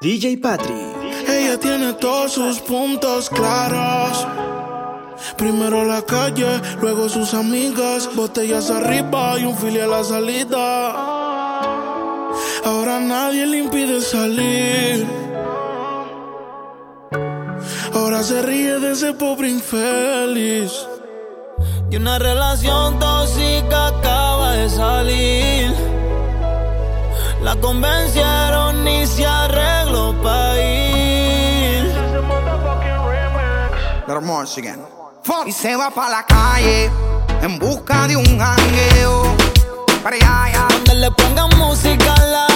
DJ Patrick. Ella tiene todos sus puntos claros. Primero la calle, luego sus amigas. Botellas arriba y un fili a la salida. Ahora nadie le impide salir. Ahora se ríe de ese pobre infeliz. y una relación tóxica acaba de salir. La convencieron y se arregló para ir. Little more again y se va pa' la calle en busca de un jangueo. Para allá, allá. Donde le pongan música a la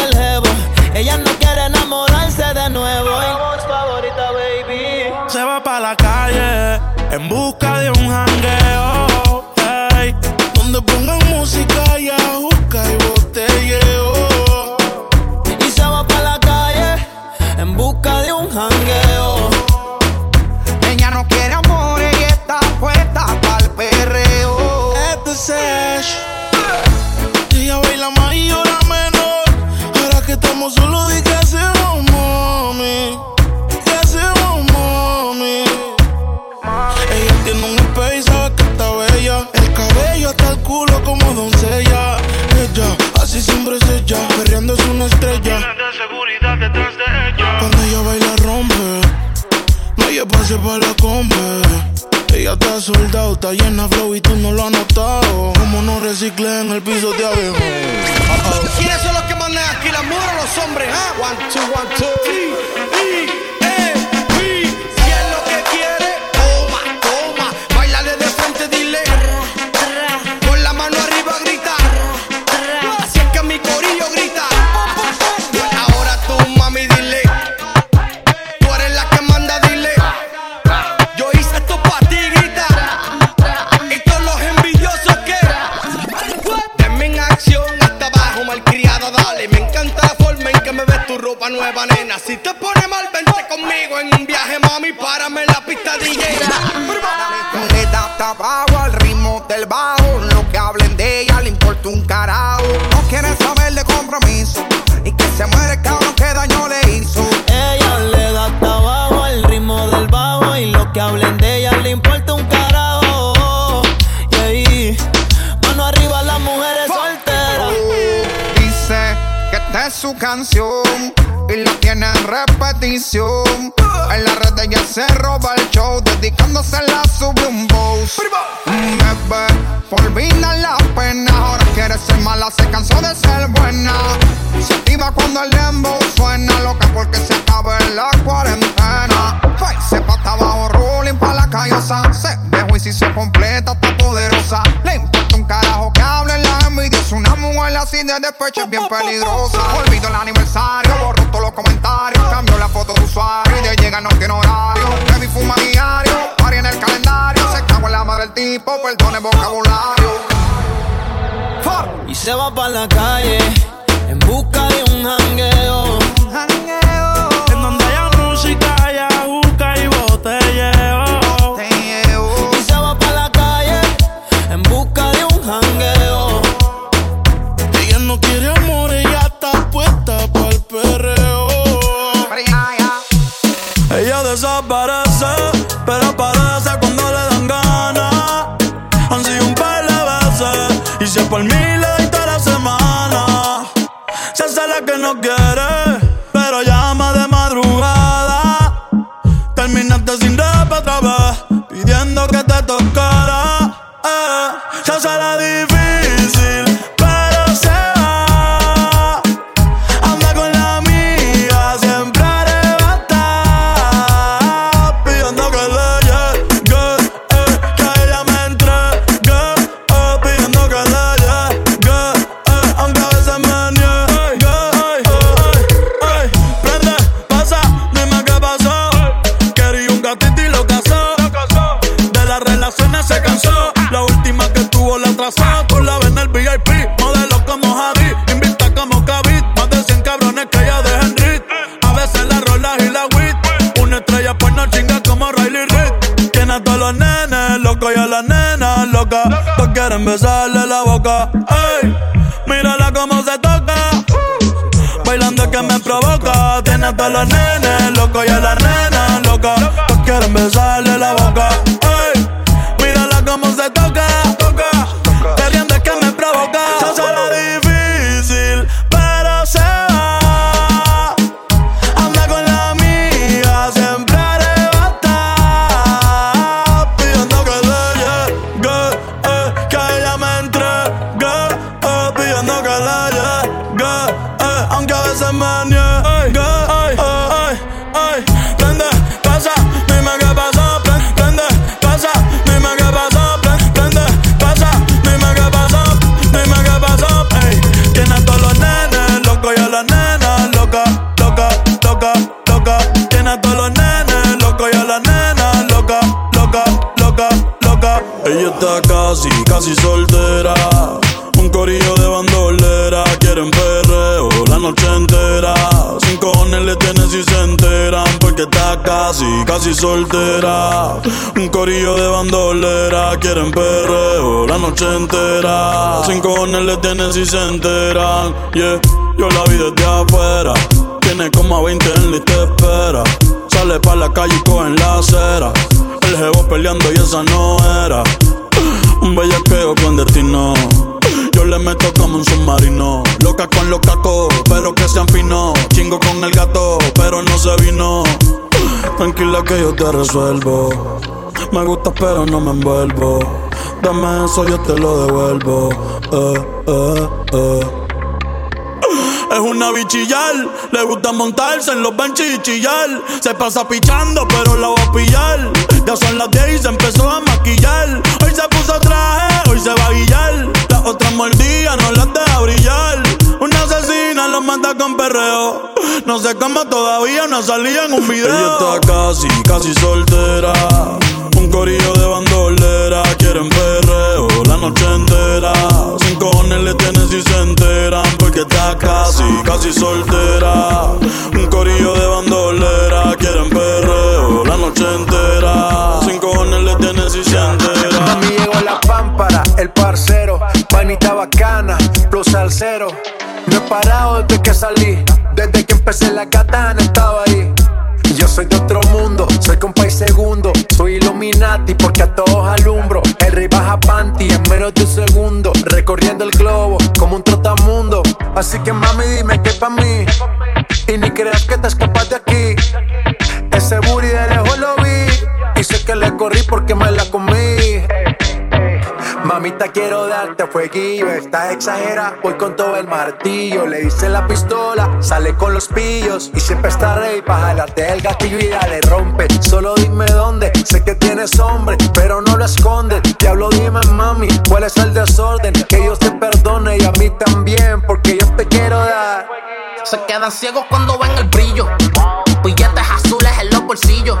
en busca de un hangue casi, casi soltera. Un corillo de bandolera, quieren perreo la noche entera. Sin cojones le tienen si se enteran, yeah. Yo la vi desde afuera, tiene como a 20 en de espera. Sale pa' la calle y coge la acera. El jevo peleando y esa no era. Un bellaqueo con destino. Yo le meto como un submarino. Loca con los cacos, pero que sean finos. Chingo con el gato, pero no se vino. Tranquila que yo te resuelvo. Me gusta, pero no me envuelvo. Dame eso, yo te lo devuelvo. Eh, eh, eh. Es una bichillar, le gusta montarse en los benches y chillar. Se pasa pichando, pero la va a pillar. Ya son las 10 y se empezó a maquillar. Hoy se puso traje, hoy se va a guillar. Las otras mordidas no las deja brillar. Una asesina lo mata con perreo. No sé cómo todavía no salía en un video. Ella está casi, casi soltera. Un corillo de bandolera, quieren perreo la noche entera. Sin cojones le tienen si se enteran, porque está casi, casi soltera. Un corillo de bandolera, quieren perreo la noche entera. Sin cojones le tienen si se enteran. A mí llegó la pámpara, el parcero, panita bacana, plus al cero. No he parado desde que salí, desde que empecé la katana estaba ahí. Yo soy de otro mundo, soy compa y segundo. Soy Illuminati porque a todos alumbro. El rey baja panty en menos de un segundo. Recorriendo el globo como un trotamundo. Así que mami, dime que pa' mí. Y ni creas que te escapas de aquí. Ese booty de lejos lo vi. Y sé que le corrí porque me la comí. Mamita, quiero darte fueguillo. Estás exagera, voy con todo el martillo. Le hice la pistola, sale con los pillos. Y siempre está rey para jalarte el gatillo y dale rompe. Solo dime dónde, sé que tienes hombre, pero no lo escondes. Diablo, dime mami, cuál es el desorden. Que Dios te perdone y a mí también, porque yo te quiero dar. Se quedan ciegos cuando ven el brillo. Billetes azules en los bolsillos.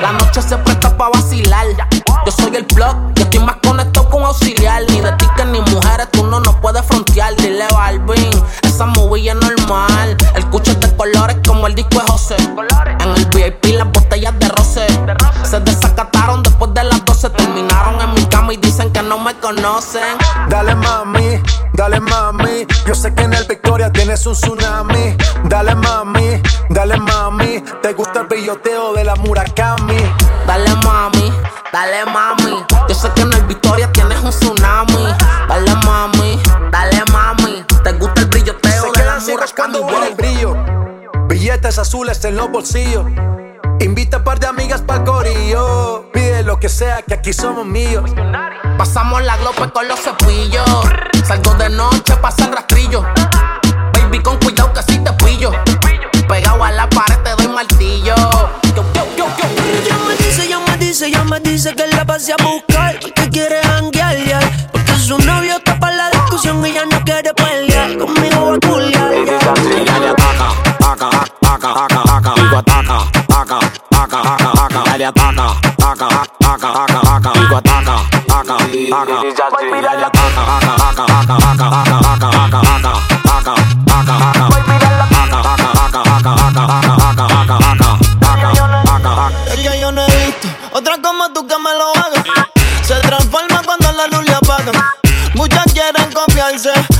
La noche se presta para vacilar. Yo soy el blog, yo estoy más conectado con auxiliar. Ni de tickets ni mujeres, tú no nos puedes frontear. Dile Balvin, esa movie es normal. El cucho de este colores como el disco de José. En el VIP las botellas de roce. Se desacataron después de las 12. Terminaron en mi cama y dicen que no me conocen. Dale mami, dale mami. Yo sé que en el Victoria tienes un tsunami. Dale mami, dale mami. Te gusta el billoteo de la Murakami. Dale mami, dale mami. Yo sé que en el Victoria tienes un tsunami. Dale mami, dale mami. Te gusta el brilloteo Se de la Murakami. ven el brillo. Billetes azules en los bolsillos. Invita a par de amigas pa'l corillo. Pide lo que sea, que aquí somos míos. Pasamos la glope con los cepillos. Salgo de noche, pasa el rastrillo. Baby, con cuidado que si te pillo. dice que la pasé a buscar y que quiere janguear. Porque su novio está para la discusión y ya no quiere pelear. Conmigo va a culiar, Dale ataca, ataca, ataca, ataca, ataca. Digo ataca, ataca, ataca, ataca, ataca. Dale ataca, ataca, ataca, ataca, ataca. Digo ataca, ataca, ataca. Dale ataca, ataca, ataca, ataca, ataca, ataca.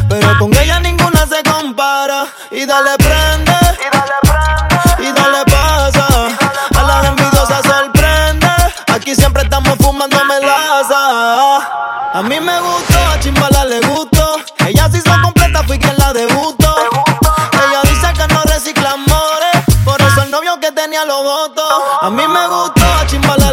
Pero con ella ninguna se compara. Y dale prende, y dale pasa. A las envidiosas sorprende. Aquí siempre estamos fumando melaza. A mí me gustó, a Chimbala le gustó. Ella se hizo completa, fui quien la debutó. Ella dice que no recicla amores, por eso el novio que tenía lo votos. A mí me gustó, a Chimbala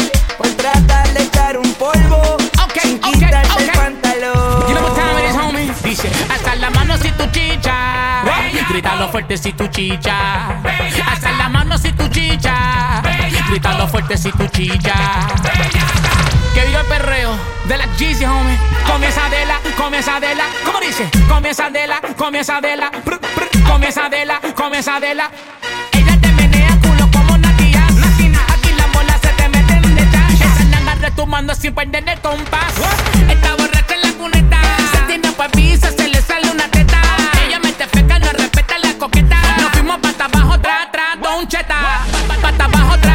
Grítalo fuerte si tu chicha. Haz la mano si tu chicha. Grítalo fuerte si tu chicha. Que viva el perreo de la Jeezy, homie. Comienza de la, comienza de la. ¿Cómo dice? Comienza de la, comienza de la. Comienza de la, comienza de la. Ella te menea culo como Natia. Aquí las bolas se te meten de ya. Esa nanga retumando sin perder el compás. Esta borracha en la cuneta. Se tiene pa' don cheta. Pata abajo,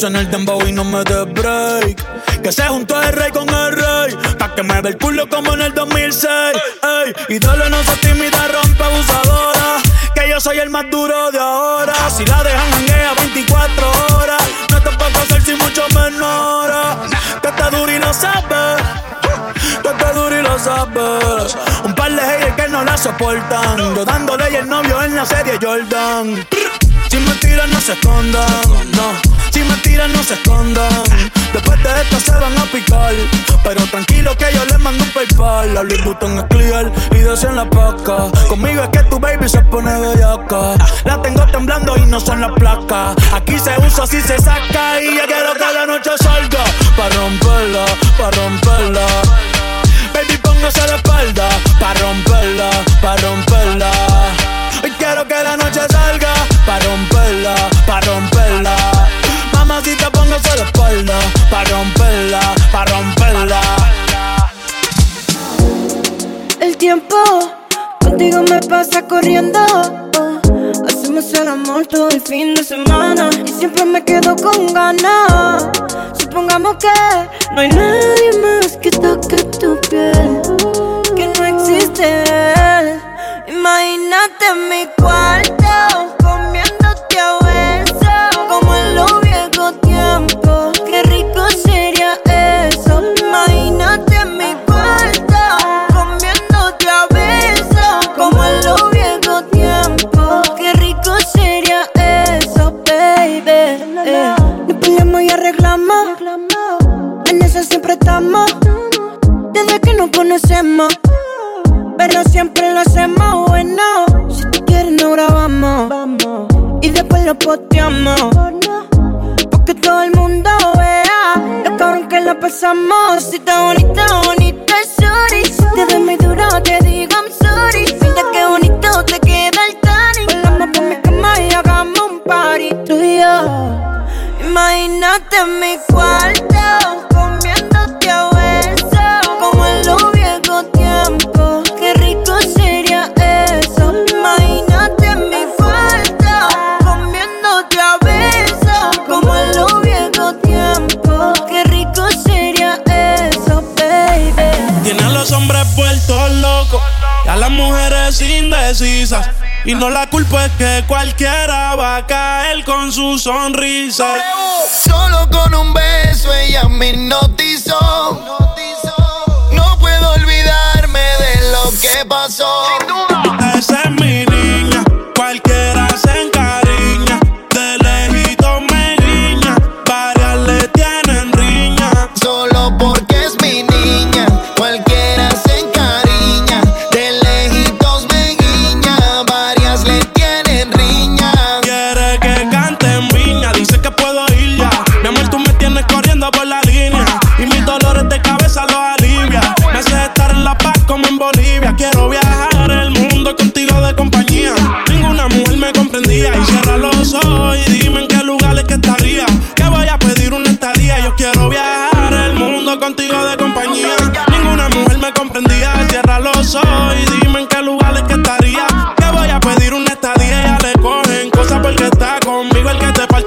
suene el dembow y no me dé break. Que se juntó el rey con el rey. Pa' que me dé el culo como en el 2006. Ey, dale, no se tímida, rompe abusadora. Que yo soy el más duro de ahora. Si la dejan hanguea 24 horas. No te puedo hacer si mucho menor. Que está duro y lo sabes. Que está duro y lo sabes. Un par de haters que no la soportan. Yo dándole y el novio en la serie Jordan. Si me tiran, no se escondan. No, si me tiran, no se escondan. Después de esto se van a picar. Pero tranquilo que yo les mando un PayPal. La Louis Vuitton es clear y dos en la paca. Conmigo es que tu baby se pone bellaca. La tengo temblando y no son las placas. Aquí se usa, así se saca. Y yo quiero que la noche salga. Pa' romperla, pa' romperla. Baby, póngase la espalda Pa' romperla, pa' romperla Hoy quiero que la noche salga Pa' romperla, pa' romperla Mamacita, póngase la espalda Pa' romperla, pa' romperla El tiempo contigo me pasa corriendo. Hacemos el amor todo el fin de semana y siempre me quedo con ganas. Supongamos que no hay nadie más que toque tu piel, que no existe. Imagínate mi cuarto tiempo. Qué rico sería eso. Imagínate en mi cuarto, comiéndote a beso, como en los viejos tiempos. Qué rico sería eso, baby. Eh. Nos peleamos y arreglamos. En eso siempre estamos. Desde que nos conocemos. Pero siempre lo hacemos bueno. Si te quieres, no grabamos. Y después lo posteamos que todo el mundo vea lo cabrón que la pasamos. Si está bonita, bonita, sorry. Si te ves muy duro, te digo I'm sorry. Mira qué bonito te queda el tanning. Volamos por mi cama y hagamos un party tú y yo. Imagínate mi cuarto Y no la culpa es que cualquiera va a caer con su sonrisa. Solo con un beso ella me hipnotizó. No puedo olvidarme de lo que pasó. Ese es mi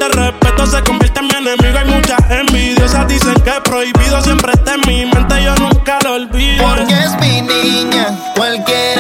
falta respeto se convierte en mi enemigo. Hay muchas envidiosas, dicen que prohibido siempre está en mi mente. Yo nunca lo olvido. Porque es mi niña, cualquier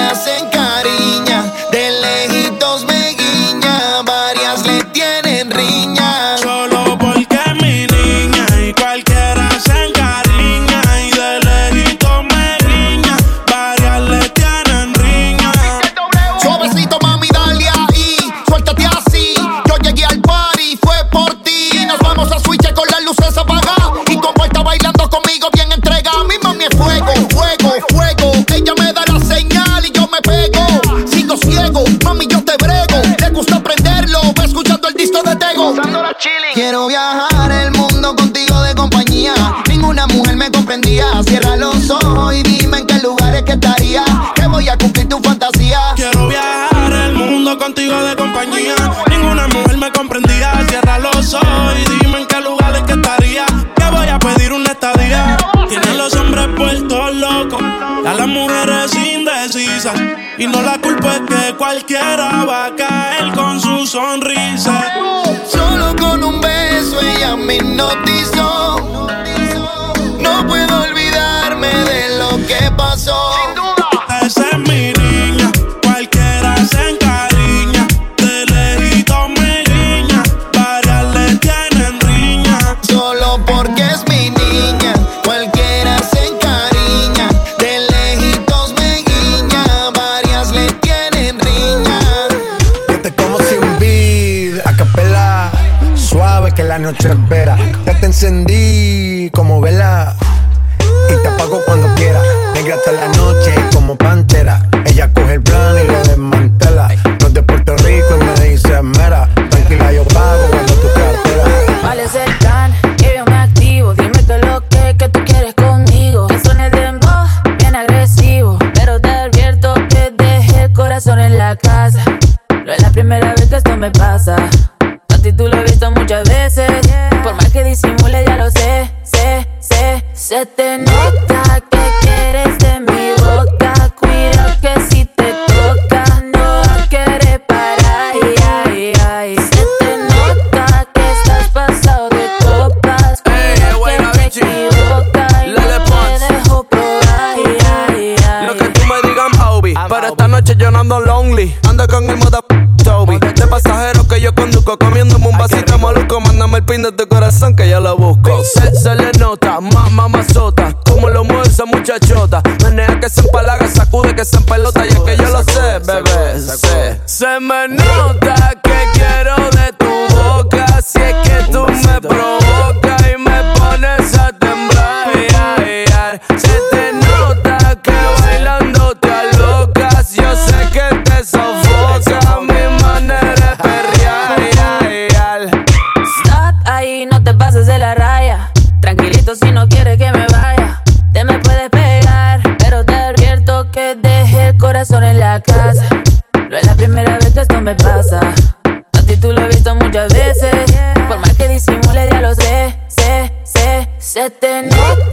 no Anda con el moda Toby. De pasajero que yo conduzco, comiéndome un vasito maluco. Mándame el pin de tu corazón que ya lo busco. Se, se le nota, más mamazota, como lo mueve esa muchachota. Menea que se empalaga, sacude que se empelota. Y es que yo lo sé, bebé. Se me nota Se te nota.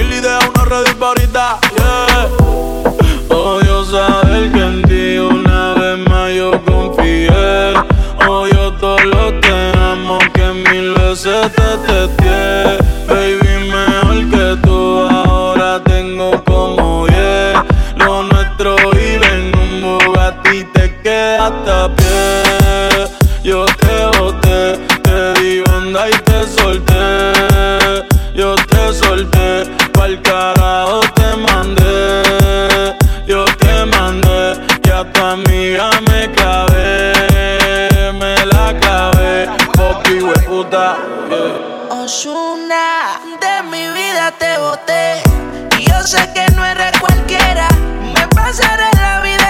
que no eres cualquiera. Me pasaré la vida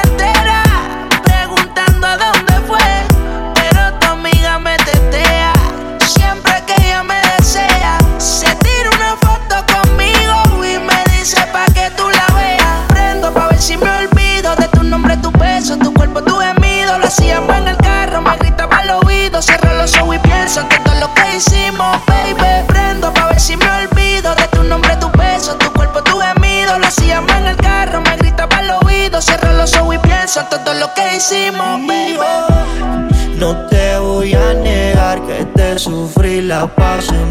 passion.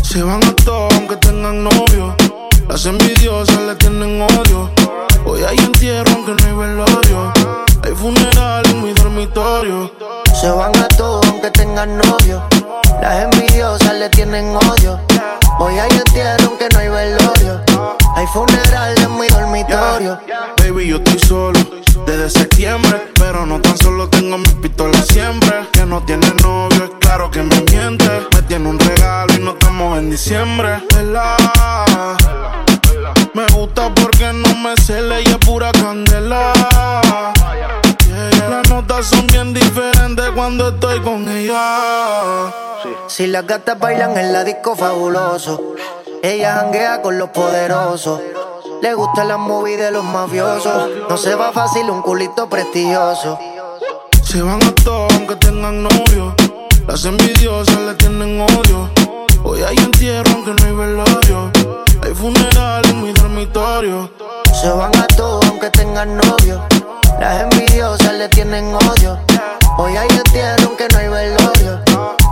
Se van a todos aunque tengan novio. Las envidiosas le tienen odio. Hoy hay entierro aunque no hay velorio. Hay funeral en mi dormitorio. Se van a todos aunque tengan novio. Las envidiosas le tienen odio. Hoy hay entierro aunque no hay velorio. Hay funeral en mi dormitorio. Baby, yo estoy solo desde septiembre. Pero no tan solo tengo mi pistola siempre. Que no tiene novio, es claro que me miente. Me tiene un regalo y no estamos en diciembre. Me gusta porque no me cele y es pura candela. Las notas son bien diferentes cuando estoy con ella. Si las gatas bailan en la disco fabuloso, ella janguea con los poderosos. Le gusta la movie de los mafiosos. No se va fácil un culito prestigioso. Se van a todos aunque tengan novio. Las envidiosas le tienen odio. Hoy hay entierro aunque no hay velorio. Hay funeral en mi dormitorio. Se van a todos aunque tengan novio. Las envidiosas le tienen odio. Hoy hay entierro aunque no hay velorio.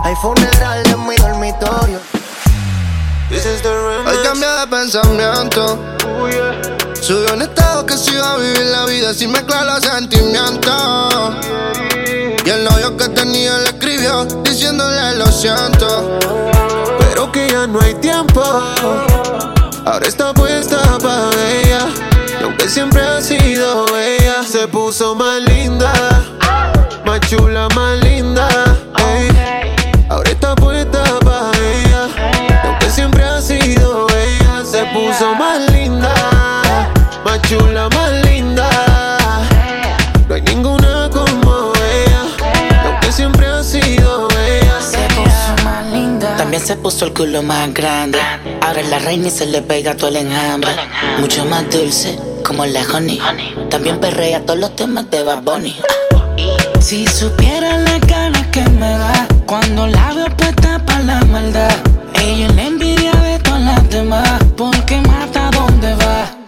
Hay funeral en mi dormitorio. Hoy cambié de pensamiento. Subió un estado que se iba a vivir la vida sin mezclar los sentimientos. Y el novio que tenía le escribió diciéndole lo siento. Pero que ya no hay tiempo. Ahora está puesta para ella. Y aunque siempre ha sido ella, se puso más linda. Más chula, más linda. También se puso el culo más grande. Ahora es la reina y se le pega todo el enjambre. Mucho más dulce, como la honey. También perrea todos los temas de Bad Bunny. Si supiera la ganas que me da cuando la veo puesta para la maldad. Ella es la envidia de todas las demás porque mata donde va.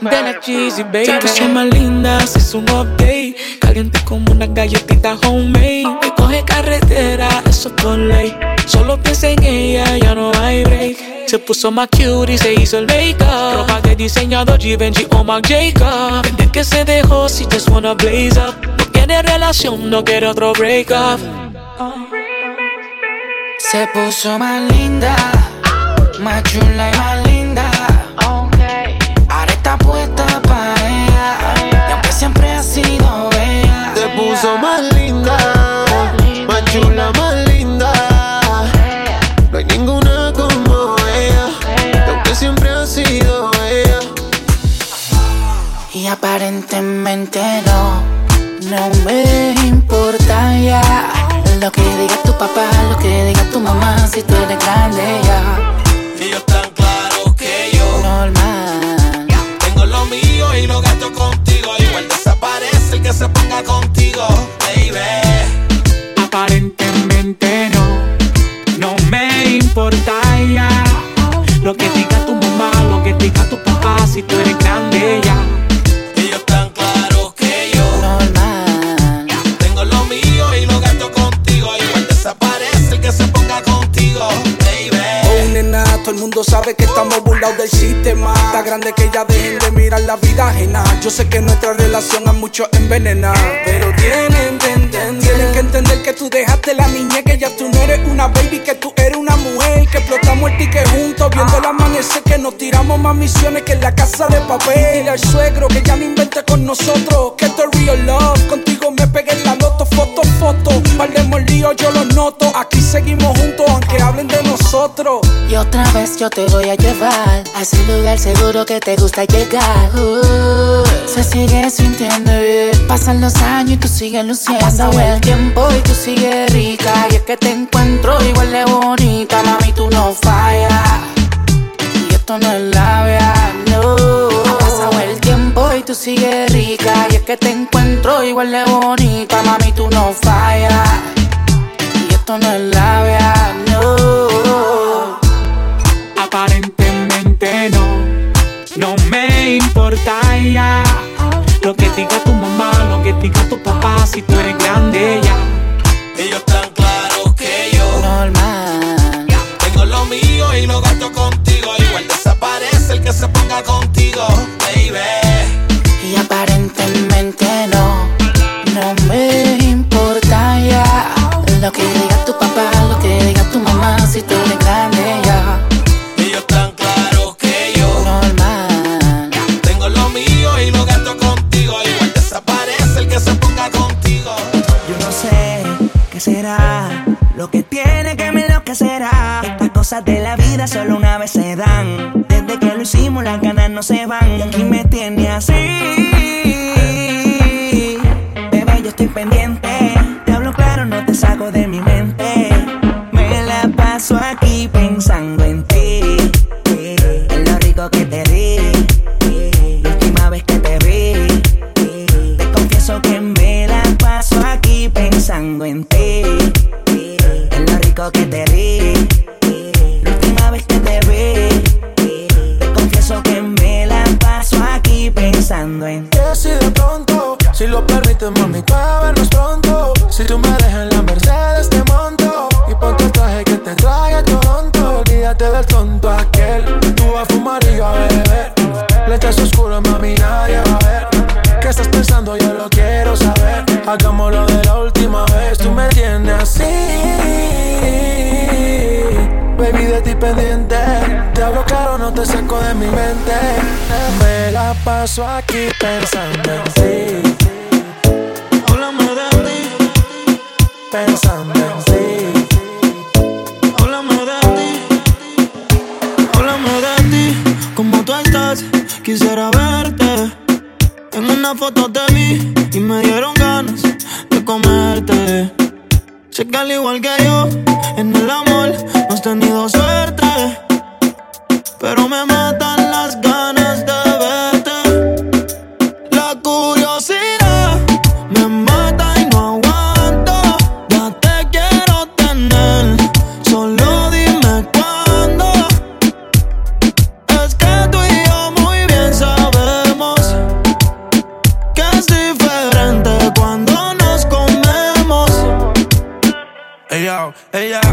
De la cheesy baby Ya tú son más lindas, es un update Caliente como una galletita homemade. Me coge carretera, eso es por ley. Solo piensa en ella, ya no hay break. Se puso más cute y se hizo el make-up. Ropa de diseñador Givenchy o Marc Jacob Desde que se dejó, si just wanna blaze up. No quiere relación, no quiere otro break up Se puso más linda, más chula y más aparentemente no, no me importa ya. Lo que diga tu papá, lo que diga tu mamá, si tú eres grande ya. Ellos tan claros que yo Normal. tengo lo mío y lo gasto contigo. Igual desaparece el que se ponga contigo, baby. Aparentemente no, no me importa ya Lo que diga tu mamá, lo que diga tu papá Si tú eres mundo sabe que estamos burlados del sistema. Está grande que ya dejen de mirar la vida ajena. Yo sé que nuestra relación a muchos envenena. Pero tienen entender, tienen que entender que tú dejaste la niñez, que ya tú no eres una baby, que tú eres una mujer. Que explotamos el ticket juntos, viendo el amanecer, que nos tiramos más misiones que la casa de papel. Dile al suegro que ya no invente con nosotros, que esto es real love. Contigo me pegué en la loto, foto, foto. Valdemos lío, yo lo noto. Aquí seguimos juntos, aunque hablen de nosotros. Y otra vez yo te voy a llevar a ese lugar seguro que te gusta llegar. Uh, se sigue sintiendo bien. Pasan los años y tú sigues luciendo. Ha pasado el tiempo y tú sigues rica. Y es que te encuentro igual de bonita. Mami, tú no fallas. Y esto no es labia, no. Pasado el tiempo y tú sigues rica. Y es que te encuentro igual de bonita. Mami, tú no fallas. Y esto no es labia, No me importa ya lo que diga tu mamá, lo que diga tu papá, si tú eres grande ya. Ellos están claros que yo. Normal. Tengo lo mío y lo gasto contigo. Igual desaparece el que se ponga contigo, baby. Y aparentemente no, no me importa ya. Lo que diga tu papá, lo que diga tu mamá, si tú eres cosas de la vida solo una vez se dan. Desde que lo hicimos, las ganas no se van. Y aquí me tiene así. Bebé, yo estoy pendiente mi mente. Me la paso aquí pensando en ti. Ella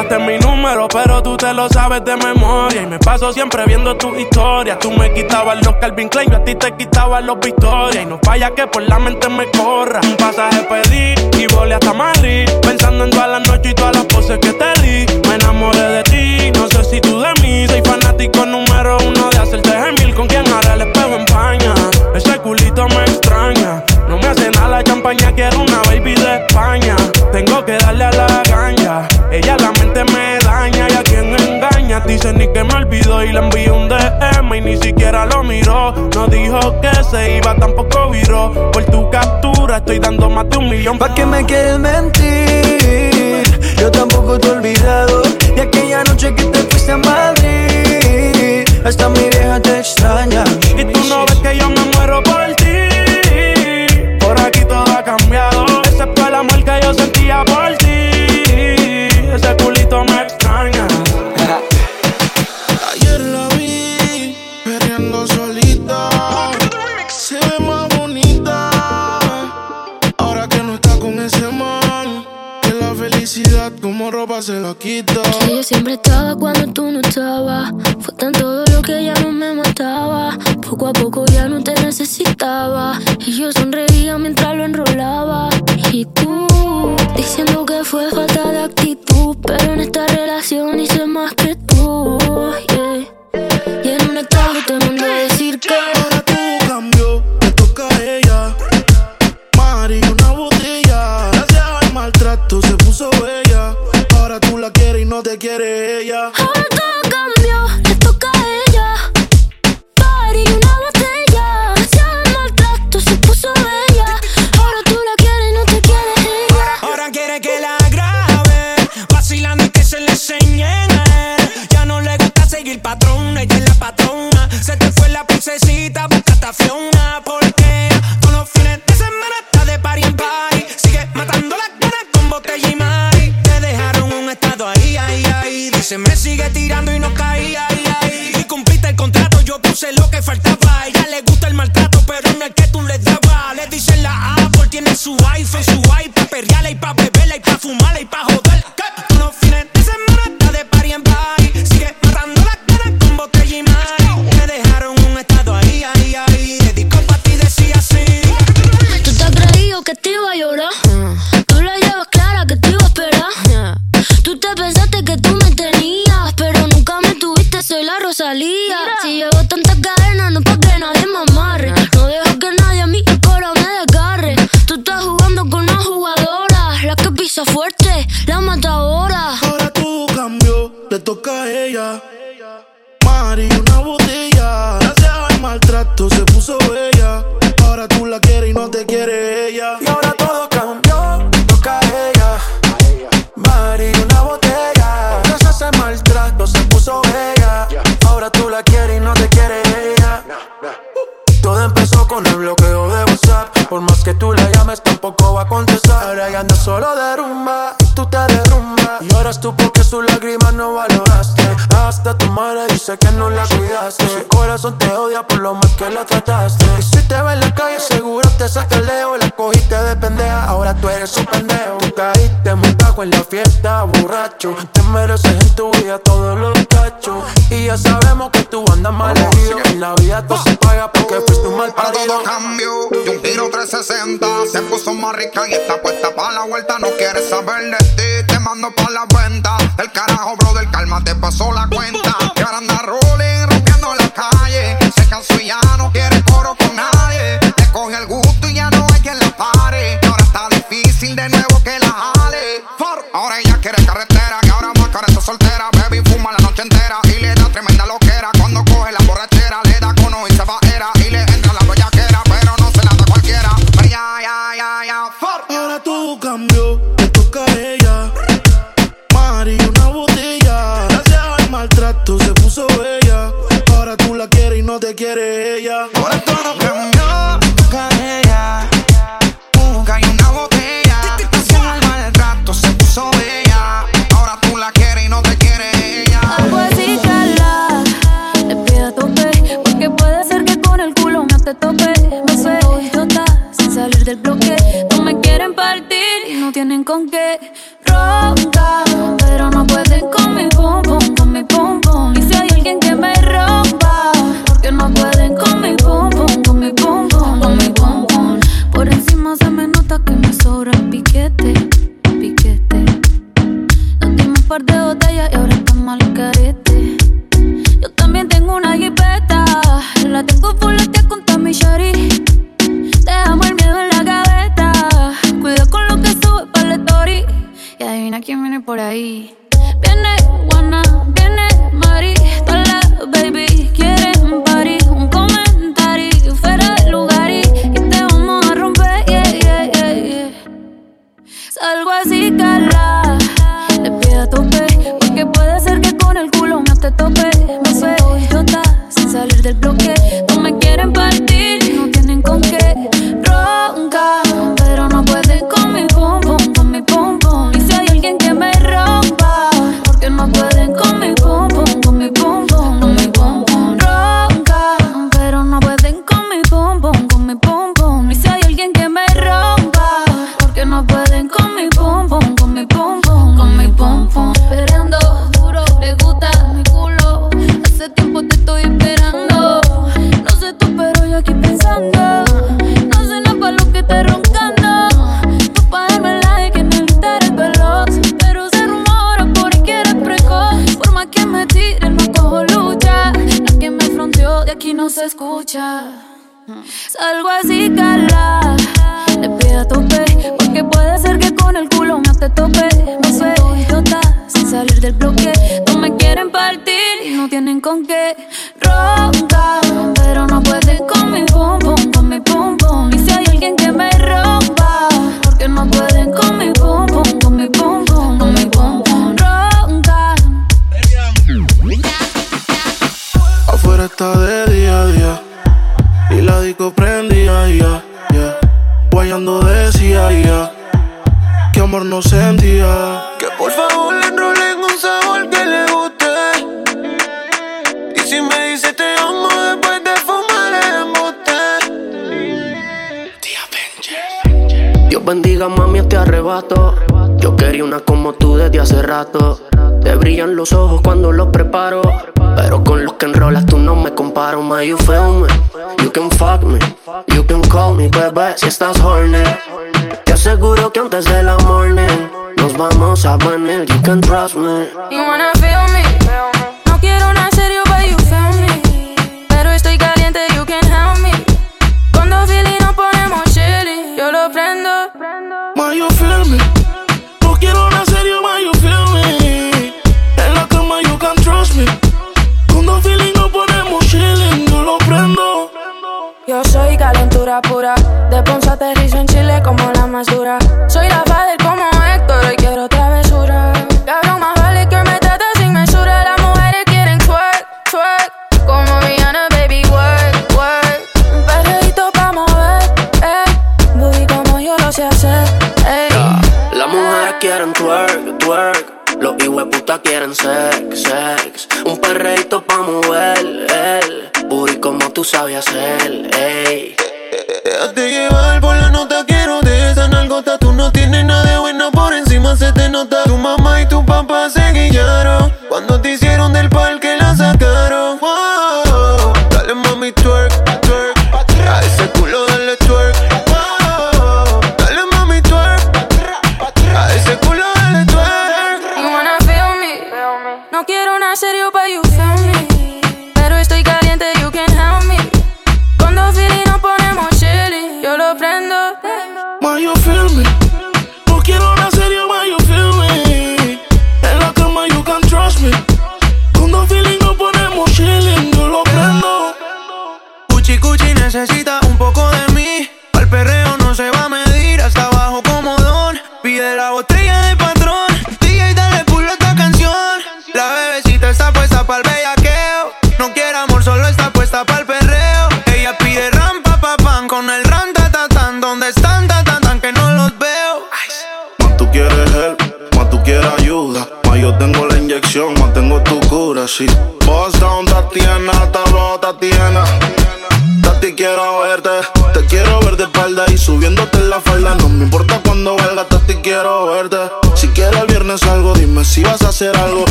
Borraste mi número, pero tú te lo sabes de memoria. Y me paso siempre viendo tu historia. Tú me quitabas los Calvin Klein, yo a ti te quitaba los Victoria. Y no falla que por la mente me corra. Un pasaje pedí y volé hasta Madrid. Pensando en todas las noches y todas las poses que te di. Me enamoré de ti, no sé si tú de mí. Soy fanático número uno de hacerte gemil. Con quien hará el espejo en paña. Ese culito me extraña. No me hace nada la champaña, quiero una baby de España. Tengo que darle a la ganja. Dice ni que me olvidó y le envié un DM y ni siquiera lo miró. No dijo que se iba, tampoco viró. Por tu captura estoy dando más de un millón. ¿Pa' que me quieres mentir? Yo tampoco te he olvidado de aquella noche que te fuiste a Madrid. Hasta mi vieja te extraña. Y tú no ves que yo me muero se la quita. Que yo siempre estaba cuando tú no estabas. Fue tan todo lo que ya no me mataba. Poco a poco ya no te necesitaba. Y yo sonreía mientras lo enrolaba. Y tú, diciendo que fue falta de actitud. Pero en esta relación hice más que tú. Su iPhone, su iPad, perreala y pa' beberla y pa' fumarla y pa' joder. Toca a ella. Mari, una botella. Gracias al maltrato se puso bella. Ahora tú la quieres y no te quiere ella. Y ahora todo cambió, toca a ella. Mari, una botella. Gracias al maltrato se puso bella. Ahora tú la quieres y no te quiere ella. Todo empezó con el bloqueo de WhatsApp. Por más que tú la llames, tampoco va a contestar. Ahora ella anda solo de rumba, porque sus lágrimas no valoraste. Hasta tu madre dice que no la cuidaste. Su corazón te odia por lo mal que la trataste. Y si te ve en la calle, seguro te saca el leo. La cogiste de pendeja, ahora tú eres un pendejo. En la fiesta, borracho. Te mereces en tu vida todos los cachos. Y ya sabemos que tú andas mal herido. En la vida todo se paga porque fuiste un mal parido. todo cambió, de un giro 360 Se puso más rica y está puesta pa' la vuelta No quiere saber de ti, te mando pa' la venta El carajo, brother, calma, te pasó la cuenta con que ronca, pero no pueden con mi pum pum, con mi pum pum. bebé, si estás horny. Te aseguro que antes de la morning nos vamos a venir. You can trust me. You wanna feel me? se te nota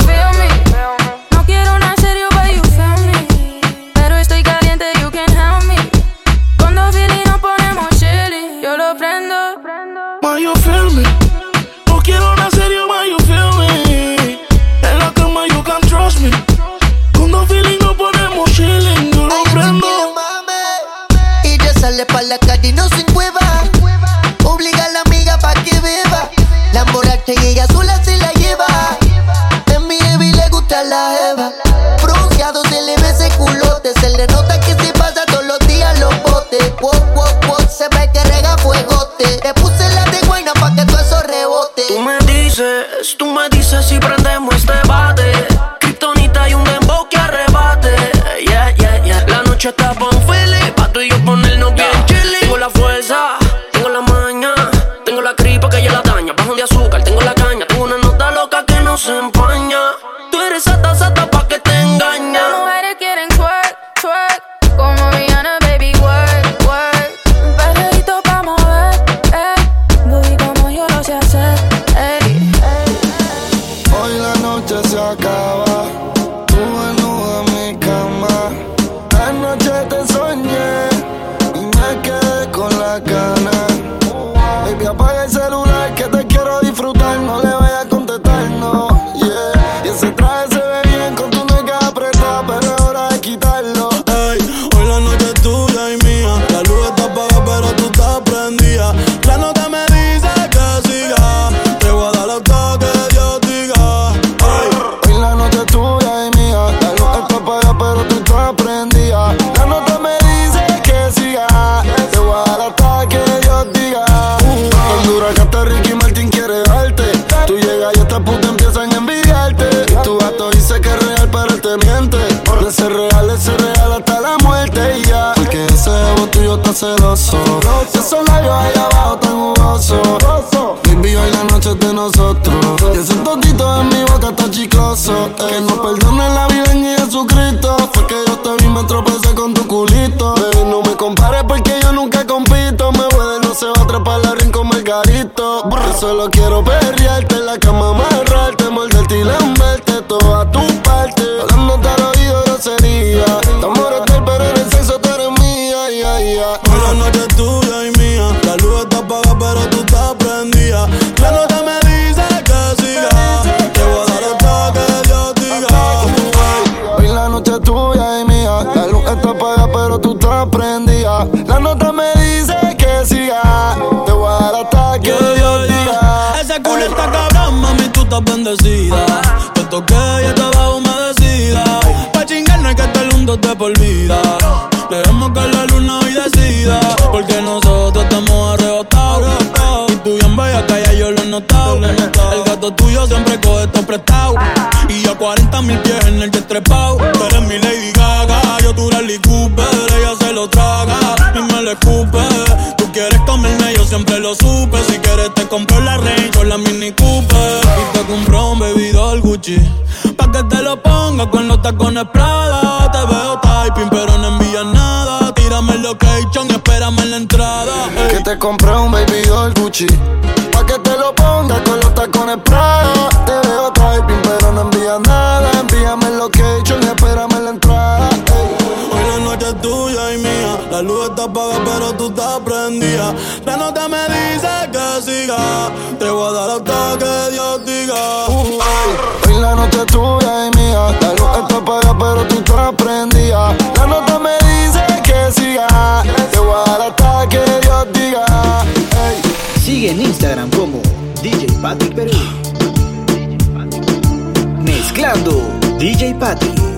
nervous. 40 mil pies en el trepao. Tú eres mi Lady Gaga, yo tu Rally Cooper. Ella se lo traga y me lo escupe. Tú quieres comerme, yo siempre lo supe. Si quieres te compro la Range o la Mini Cooper. Y te compro un bebido Gucci. Pa' que te lo ponga con los tacones Prada. Te veo typing, pero no envías nada. Tírame el location y espérame en la entrada. Hey. Que te compré un baby doll Gucci padre.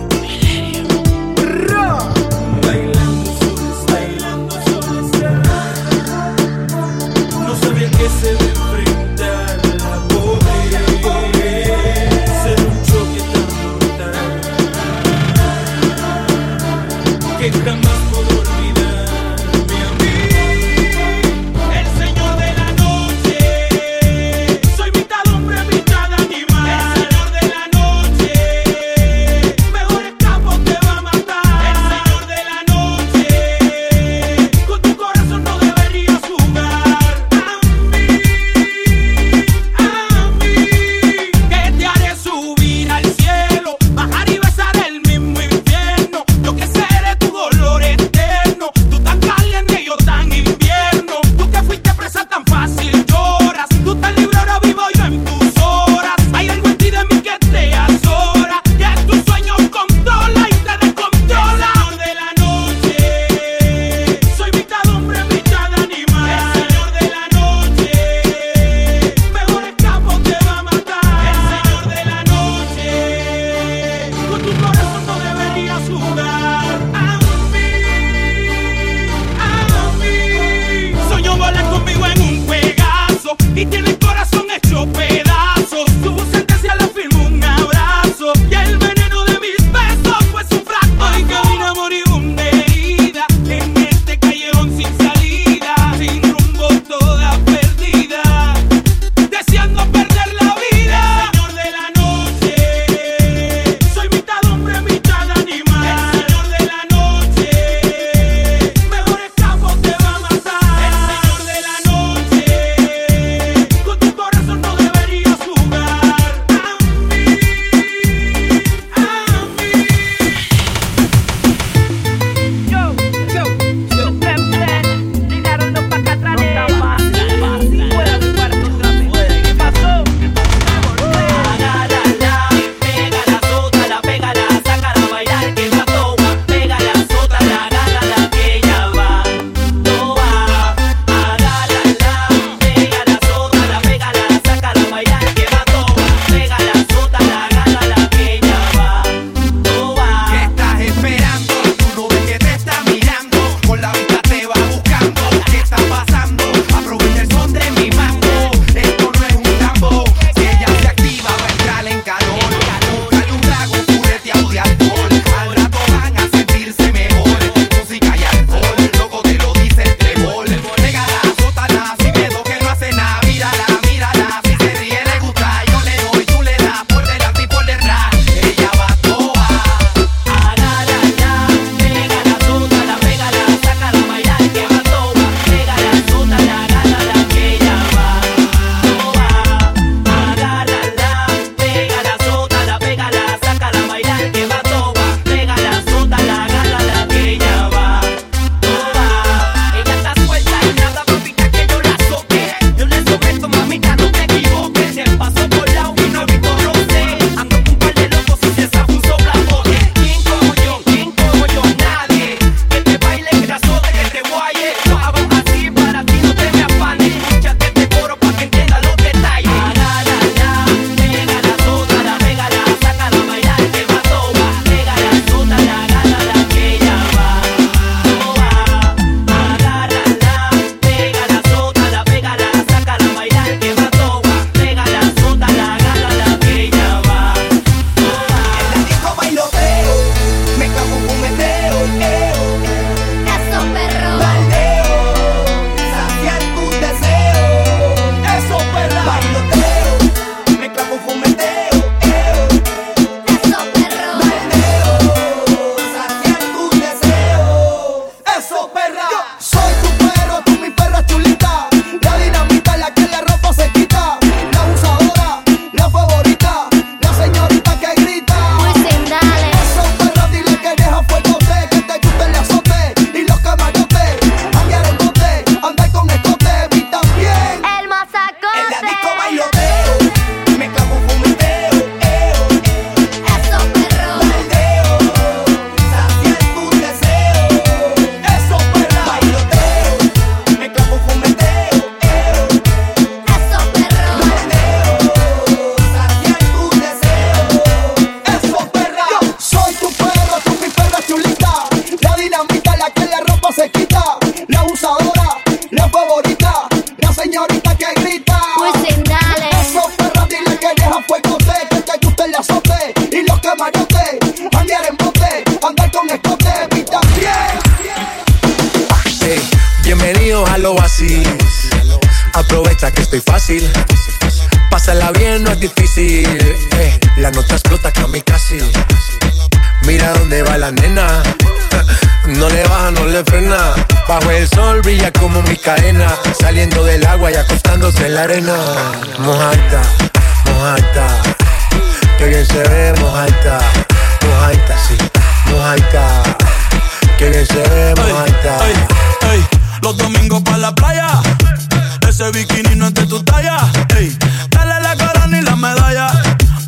Ese bikini no es de tu talla. Ey, dale la corona y la medalla.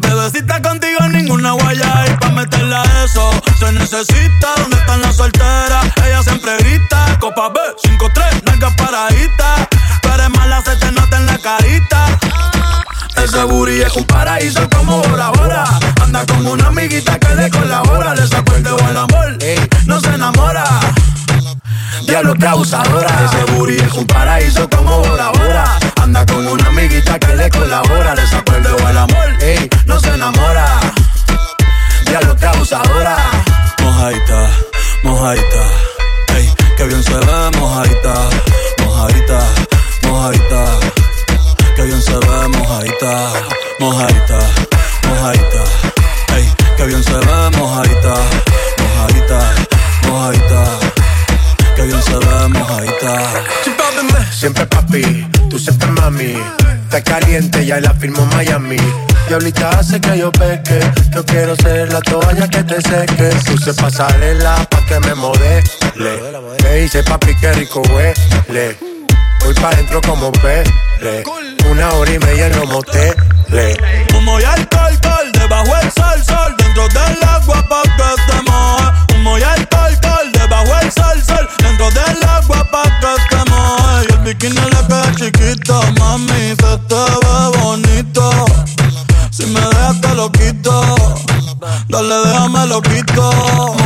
Bebecita contigo ninguna guaya. Y pa' meterla a eso se necesita. ¿Dónde están las solteras? Ella siempre grita. Copa B, 5-3, nalgas paraditas. Tú eres mala, se te nota en la carita. Ese booty es un paraíso como Bora Bora. Anda con una amiguita que le colabora. Le saco el dedo al amor, no se enamora. Diablo que abusadora. Ese booty es un paraíso como Bora Bora. Anda con una amiguita que le colabora. Le saco el amor, no se enamora. Diablo que abusadora. Mojaita, mojaita. Ey, que bien se ve, mojaita, mojaita, mojaita. Que bien se ve, mojaita, mojaita, mojaita. Ey, que bien se ve, mojaita, Siempre papi, tú siempre mami. Está caliente, ya la firmó Miami. Y ahorita hace que yo peque. Yo quiero ser la toalla que te seque. Puse pasarela pa' que me modele. Me dice papi que rico huele. Voy pa' dentro como pele. Una hora y media en los moteles. Humo y alcohol, alcohol, debajo el sol, sol, dentro del agua pa' bikini le queda chiquito, mami, se te ve bonito. Si me dejas te lo quito, dale déjame lo quito.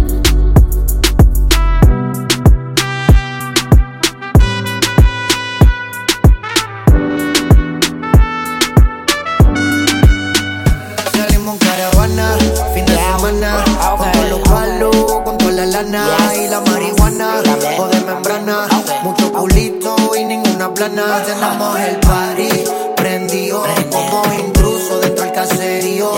Con los palos, con toda la lana y la marihuana. O de membrana. Mucho culito y ninguna plana. Tenemos el party prendido como intruso dentro del caserío.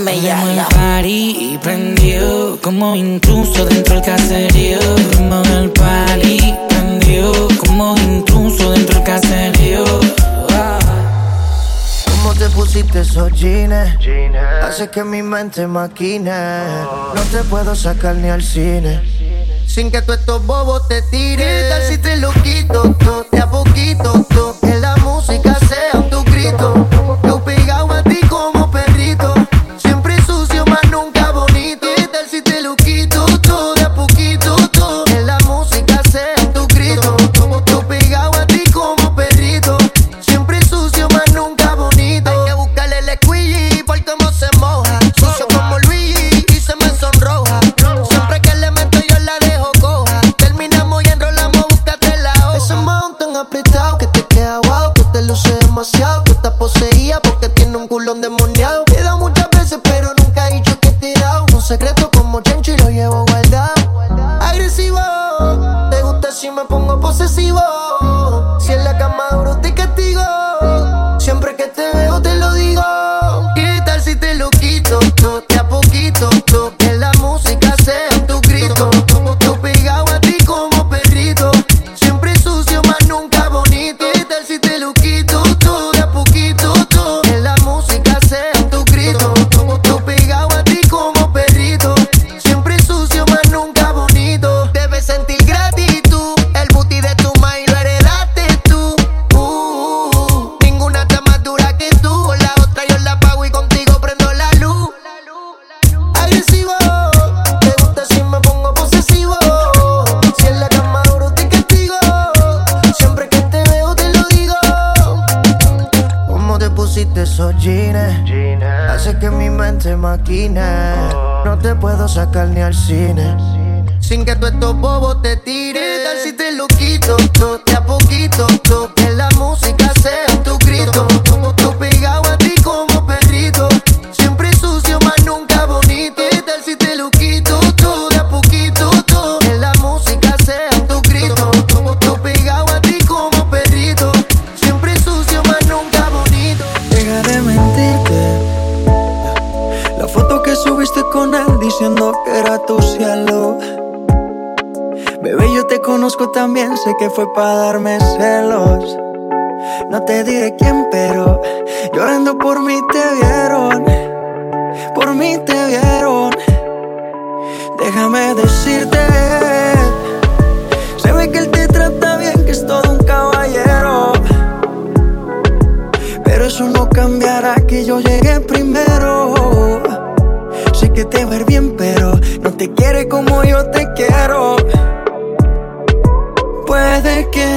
embellarla. en party y prendió como intruso dentro del caserío. Ritmo del party prendió como intruso dentro del caserío. ¿Cómo te pusiste esos jeans? Hace que mi mente maquine. No te puedo sacar ni al cine. Sin que tú estos bobos te tires. ¿Qué tal si te lo quito todo? De a poquito todo. pa' darme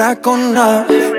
compra con nada.